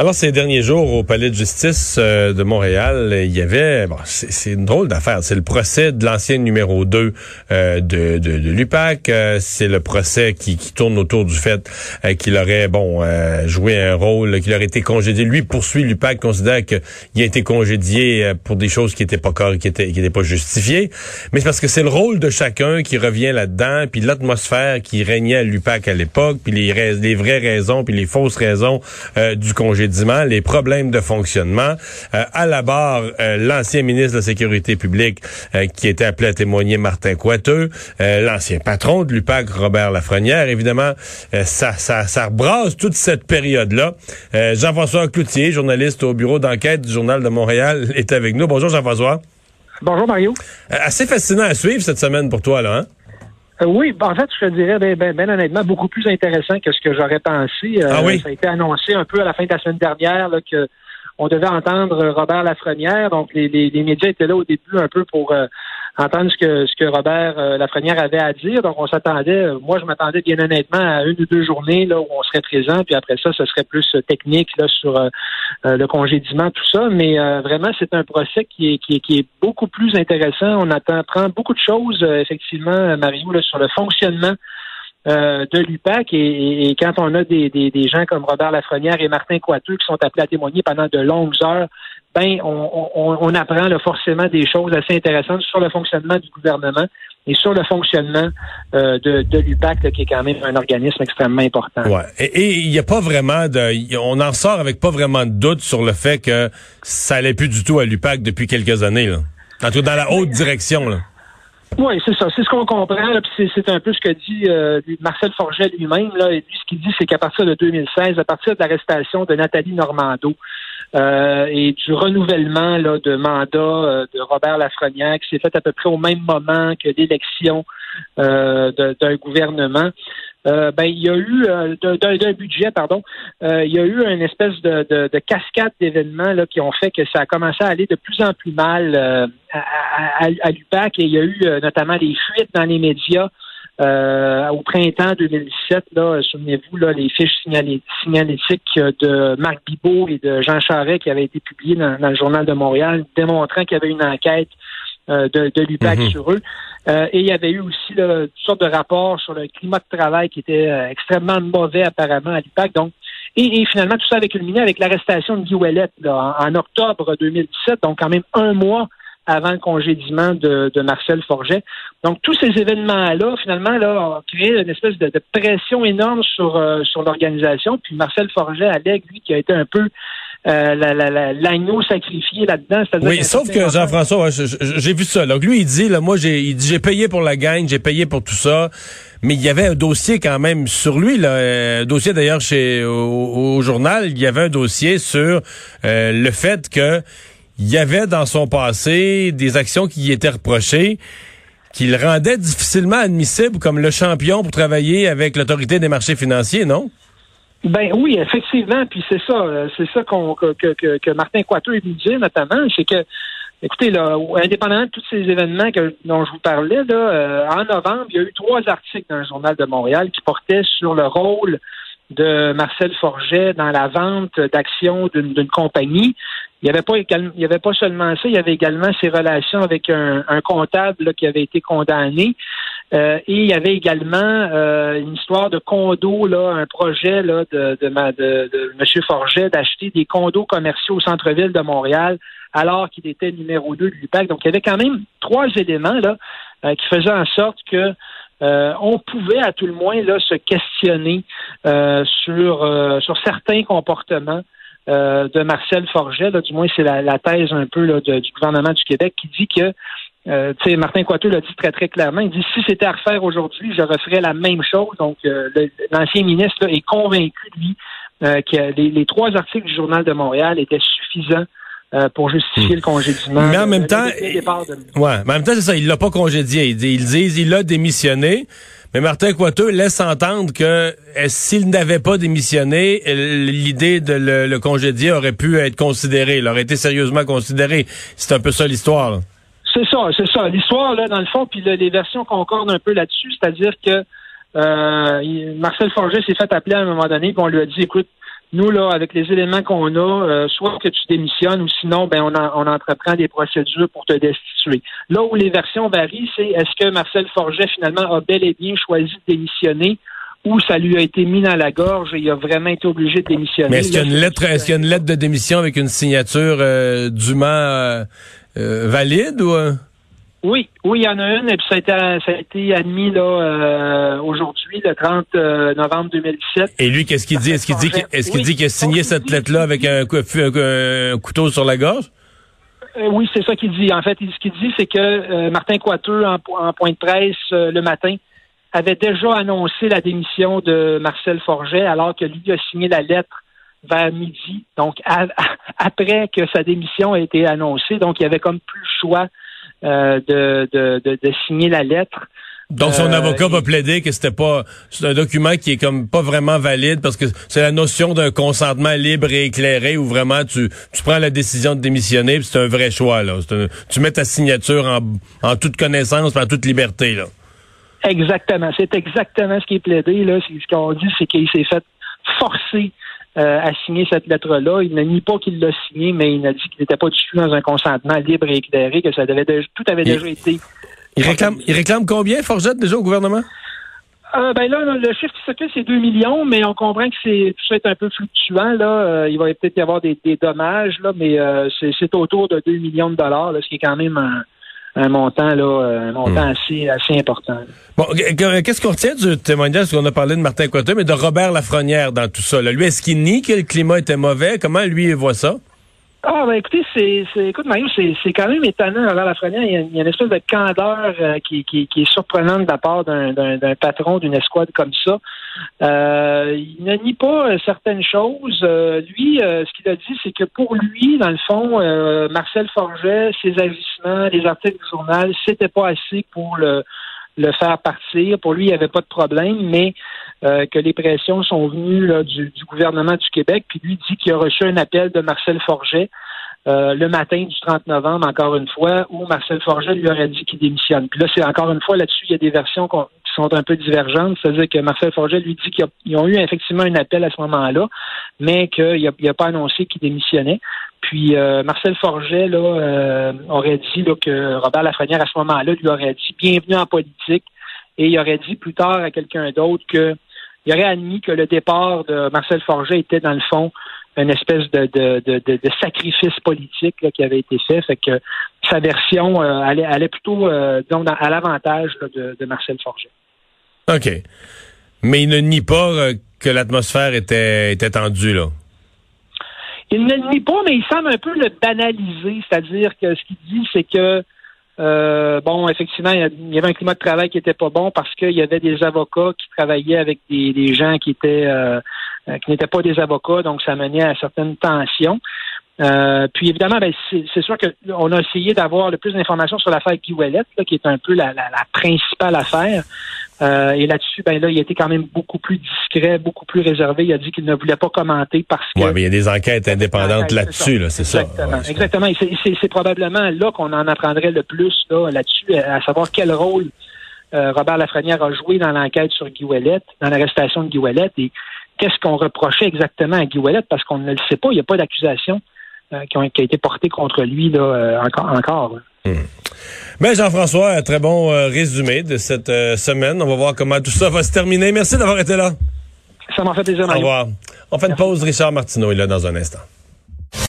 Alors, ces derniers jours, au Palais de justice euh, de Montréal, il y avait... Bon, c'est une drôle d'affaire. C'est le procès de l'ancien numéro 2 euh, de, de, de l'UPAC. Euh, c'est le procès qui, qui, tourne autour du fait qu'il aurait, bon, joué un rôle, qu'il aurait été congédié. Lui poursuit l'UPAC, considère qu'il a été congédié pour des choses qui étaient pas qui étaient, qui étaient pas justifiées. Mais c'est parce que c'est le rôle de chacun qui revient là-dedans, puis l'atmosphère qui régnait à l'UPAC à l'époque, puis les, les vraies raisons, puis les fausses raisons du les problèmes de fonctionnement. Euh, à la barre, euh, l'ancien ministre de la Sécurité publique euh, qui était appelé à témoigner, Martin Coiteux, l'ancien patron de l'UPAC, Robert Lafrenière. Évidemment, ça, ça, ça rebrasse toute cette période-là. Jean-François Cloutier, journaliste au bureau d'enquête du Journal de Montréal, est avec nous. Bonjour Jean-François. Bonjour Mario. assez fascinant à suivre cette semaine pour toi, là, hein? Euh, oui, en fait, je te dirais, ben, ben, ben, honnêtement, beaucoup plus intéressant que ce que j'aurais pensé. Euh, ah oui? Ça a été annoncé un peu à la fin de la semaine dernière là, que on devait entendre Robert Lafrenière. Donc, les, les, les médias étaient là au début un peu pour euh, entendre ce que ce que Robert euh, Lafrenière avait à dire. Donc, on s'attendait, euh, moi, je m'attendais bien honnêtement à une ou deux journées là où on serait présent, puis après ça, ce serait plus euh, technique là sur le congédiement, tout ça. Mais vraiment, c'est un procès qui est, qui est qui est beaucoup plus intéressant. On attend beaucoup de choses, effectivement, Mario, là, sur le fonctionnement de l'UPAC et, quand on a des, des, des, gens comme Robert Lafrenière et Martin Coiteux qui sont appelés à témoigner pendant de longues heures ben on, on, apprend forcément des choses assez intéressantes sur le fonctionnement du gouvernement et sur le fonctionnement euh, de, de l'UPAC, qui est quand même un organisme extrêmement important. Ouais. Et il n'y a pas vraiment de... On en sort avec pas vraiment de doute sur le fait que ça allait plus du tout à l'UPAC depuis quelques années. Là. En tout cas, dans la haute direction. Là. Oui, c'est ça. C'est ce qu'on comprend. C'est un peu ce que dit euh, Marcel Forget lui-même. Là, et lui, ce qu'il dit, c'est qu'à partir de 2016, à partir de l'arrestation de Nathalie Normando, euh, et du renouvellement là, de mandat euh, de Robert Lafrenière qui s'est fait à peu près au même moment que l'élection d'un gouvernement. ben il y a eu d'un budget, pardon, il y a eu une espèce de, de, de cascade d'événements qui ont fait que ça a commencé à aller de plus en plus mal à, l'UPAC et il y a eu notamment des fuites dans les médias euh, au printemps 2017, là, souvenez-vous, là, les fiches signalétiques de Marc Bibot et de Jean Charret qui avaient été publiées dans, le Journal de Montréal, démontrant qu'il y avait une enquête euh, de, de l'UPAC mhm. sur eux. Euh, et il y avait eu aussi là, toutes sortes de rapports sur le climat de travail qui était extrêmement mauvais apparemment à l'UPAC. Donc, et, finalement, tout ça avait culminé avec l'arrestation de Guy Ouellet en, en, octobre 2017, donc quand même un mois avant le congédiement de, Marcel Forget. Donc, tous ces événements-là, finalement, là, ont créé une espèce de, pression énorme sur, euh, sur l'organisation. Puis Marcel Forget allègue, lui, qui a été un peu euh, l'agneau sacrifié là-dedans. Oui, sauf que Jean-François, j'ai vu ça. Donc lui, il dit, là, moi, j'ai payé pour la gang, j'ai payé pour tout ça, mais il y avait un dossier quand même sur lui, là, euh, un dossier d'ailleurs chez au, journal, il y avait un dossier sur le fait que il y avait dans son passé des actions qui y étaient reprochées qui le rendaient difficilement admissible comme le champion pour travailler avec l'autorité des marchés financiers, non? Ben oui, effectivement, puis c'est ça, euh, c'est ça qu'on que, que, que, Martin Coiteau venu dire notamment, c'est que Écoutez, là, indépendamment de tous ces événements que, dont je vous parlais, là, euh, en novembre, il y a eu trois articles dans le Journal de Montréal qui portaient sur le rôle de Marcel Forget dans la vente d'actions d'une compagnie. Il n'y avait pas il y avait pas seulement ça, il y avait également ses relations avec un, comptable qui avait été condamné. Euh, et il y avait également euh, une histoire de condo, là, un projet là, de, de, de, de M. Forget d'acheter des condos commerciaux au centre-ville de Montréal alors qu'il était numéro 2 de l'UPAC. Donc, il y avait quand même trois éléments là, euh, qui faisaient en sorte que on pouvait à tout le moins là, se questionner sur, sur certains comportements euh, de Marcel Forget, du moins c'est la, thèse un peu là, du gouvernement du Québec, qui dit que euh, Martin Coiteux l'a dit très, très clairement. Il dit si c'était à refaire aujourd'hui, je referais la même chose. Donc, euh, l'ancien ministre est convaincu, lui, euh, que les, trois articles du Journal de Montréal étaient suffisants euh, pour justifier le congédiement. Mais en même temps, départ de- ouais, mais en même temps, c'est ça, il l'a pas congédié. Ils disent, il a démissionné. Mais Martin Coiteux laisse entendre que s'il n'avait pas démissionné, l'idée de le, le congédier aurait pu être considérée, il aurait été sérieusement considéré. C'est un peu ça l'histoire. C'est ça, c'est ça. L'histoire, là, dans le fond, puis là, les versions concordent un peu là-dessus, c'est-à-dire que euh, il- Marcel Forget s'est fait appeler à un moment donné, puis on lui a dit, écoute, nous, là, avec les éléments qu'on a, euh, soit que tu démissionnes ou sinon, ben, on, en- on entreprend des procédures pour te destituer. Là où les versions varient, c'est est-ce que Marcel Forget, finalement, a bel et bien choisi de démissionner ou ça lui a été mis dans la gorge et il a vraiment été obligé de démissionner? Mais est-ce qu'il y a une lettre, est-ce qu'il y a une lettre de démission avec une signature euh, dûment euh, valide ou euh? Oui, oui, il y en a une, et puis ça a été, ça a été admis là euh, aujourd'hui, le 30 euh, novembre 2017. Et lui, qu'est-ce qu'il dit? Est-ce qu'il dit qu'il est-ce qu'il dit qu'il a signé cette lettre-là avec un, cou- un- un couteau sur la gorge? Euh, oui, c'est ça qu'il dit. En fait, il- ce qu'il dit, c'est que euh, Martin Coiteux, en, en point de presse euh, le matin, avait déjà annoncé la démission de Marcel Forget, alors que lui a signé la lettre vers midi, donc à- après que sa démission a été annoncée. Donc, il avait comme plus le choix euh, de, de, de, de signer la lettre. Donc son Euh, avocat va plaider que c'était pas c'est un document qui est comme pas vraiment valide parce que c'est la notion d'un consentement libre et éclairé où vraiment tu tu prends la décision de démissionner puis c'est un vrai choix là. Un- tu mets ta signature en, en toute connaissance, puis en toute liberté là. Exactement. C'est exactement ce qui est plaidé. Là. Ce qu'on dit, c'est qu'il s'est fait forcer euh, à signer cette lettre-là. Il ne nie pas qu'il l'a signé, mais il a dit qu'il n'était pas du tout dans un consentement libre et éclairé, que ça devait déjà- tout avait Il- déjà été. Il réclame il réclame combien Forgette déjà au gouvernement? Euh, ben là, le chiffre qui circule, c'est 2 millions, mais on comprend que c'est tout ça est un peu fluctuant. Là. Euh, il va peut-être y avoir des, des dommages, là, mais euh, c'est, c'est autour de 2 millions de dollars, là, ce qui est quand même un, un montant, là, un montant assez, assez important. Bon, qu- qu- qu'est-ce qu'on retient du témoignage? Qu'on a parlé de Martin Coiteux, mais de Robert Lafrenière dans tout ça là? Lui est-ce qu'il nie que le climat était mauvais? Comment lui il voit ça? Ah, ben écoutez, c'est, c'est, écoute, Mario, c'est, c'est quand même étonnant. Alors, la Lafrenière, il y, a, il y a une espèce de candeur euh, qui, qui, qui est surprenante de la part d'un, d'un, d'un patron d'une escouade comme ça. Euh, il ne nie pas euh, certaines choses. Euh, lui, euh, ce qu'il a dit, c'est que pour lui, dans le fond, Marcel Forget, ses agissements, les articles du journal, c'était pas assez pour le le faire partir. Pour lui, il n'y avait pas de problème, mais euh, que les pressions sont venues là, du, du gouvernement du Québec. Puis lui dit qu'il a reçu un appel de Marcel Forget euh, le matin du 30 novembre, encore une fois, où Marcel Forget lui aurait dit qu'il démissionne. Puis là, c'est encore une fois là-dessus, il y a des versions sont un peu divergentes. C'est-à-dire que Marcel Forget lui dit qu'ils ont eu effectivement un appel à ce moment-là, mais qu'il n'a pas annoncé qu'il démissionnait. Puis euh, Marcel Forget là, euh, aurait dit là, que Robert Lafrenière, à ce moment-là, lui aurait dit bienvenue en politique et il aurait dit plus tard à quelqu'un d'autre que il aurait admis que le départ de Marcel Forget était dans le fond une espèce de, de, de, de- sacrifice politique là, qui avait été fait. Fait que sa version euh, allait, allait plutôt euh, à l'avantage de, de Marcel Forget. OK. Mais il ne nie pas euh, que l'atmosphère était était tendue là. Il ne le nie pas, mais il semble un peu le banaliser, c'est-à-dire que ce qu'il dit, c'est que euh, bon, effectivement, il y avait un climat de travail qui était pas bon parce qu'il y avait des avocats qui travaillaient avec des, des gens qui étaient euh, qui n'étaient pas des avocats, donc ça menait à certaines tensions. Puis évidemment, ben, c'est c'est sûr qu'on a essayé d'avoir le plus d'informations sur l'affaire Guy Ouellet, là, qui est un peu la, la- la principale affaire. Euh, et là-dessus, ben là, il a été quand même beaucoup plus discret, beaucoup plus réservé. Il a dit qu'il ne voulait pas commenter parce que Ouais, mais il y a des enquêtes indépendantes là-dessus là, c'est ça. Exactement. Ouais, Exactement. Et c'est- probablement là qu'on en apprendrait le plus là, là-dessus, à savoir quel rôle euh, Robert Lafrenière a joué dans l'enquête sur Guy Ouellet, dans l'arrestation de Guy Ouellet, et qu'est-ce qu'on reprochait exactement à Guy Ouellet, parce qu'on ne le sait pas, il n'y a pas d'accusation euh, qui, a été portée contre lui là, encore. encore là. Ben Jean-François, un très bon euh, résumé de cette euh, semaine. On va voir comment tout ça va se terminer. Merci d'avoir été là. Ça m'a fait plaisir, Au revoir. On fait une pause. Richard Martineau est là dans un instant.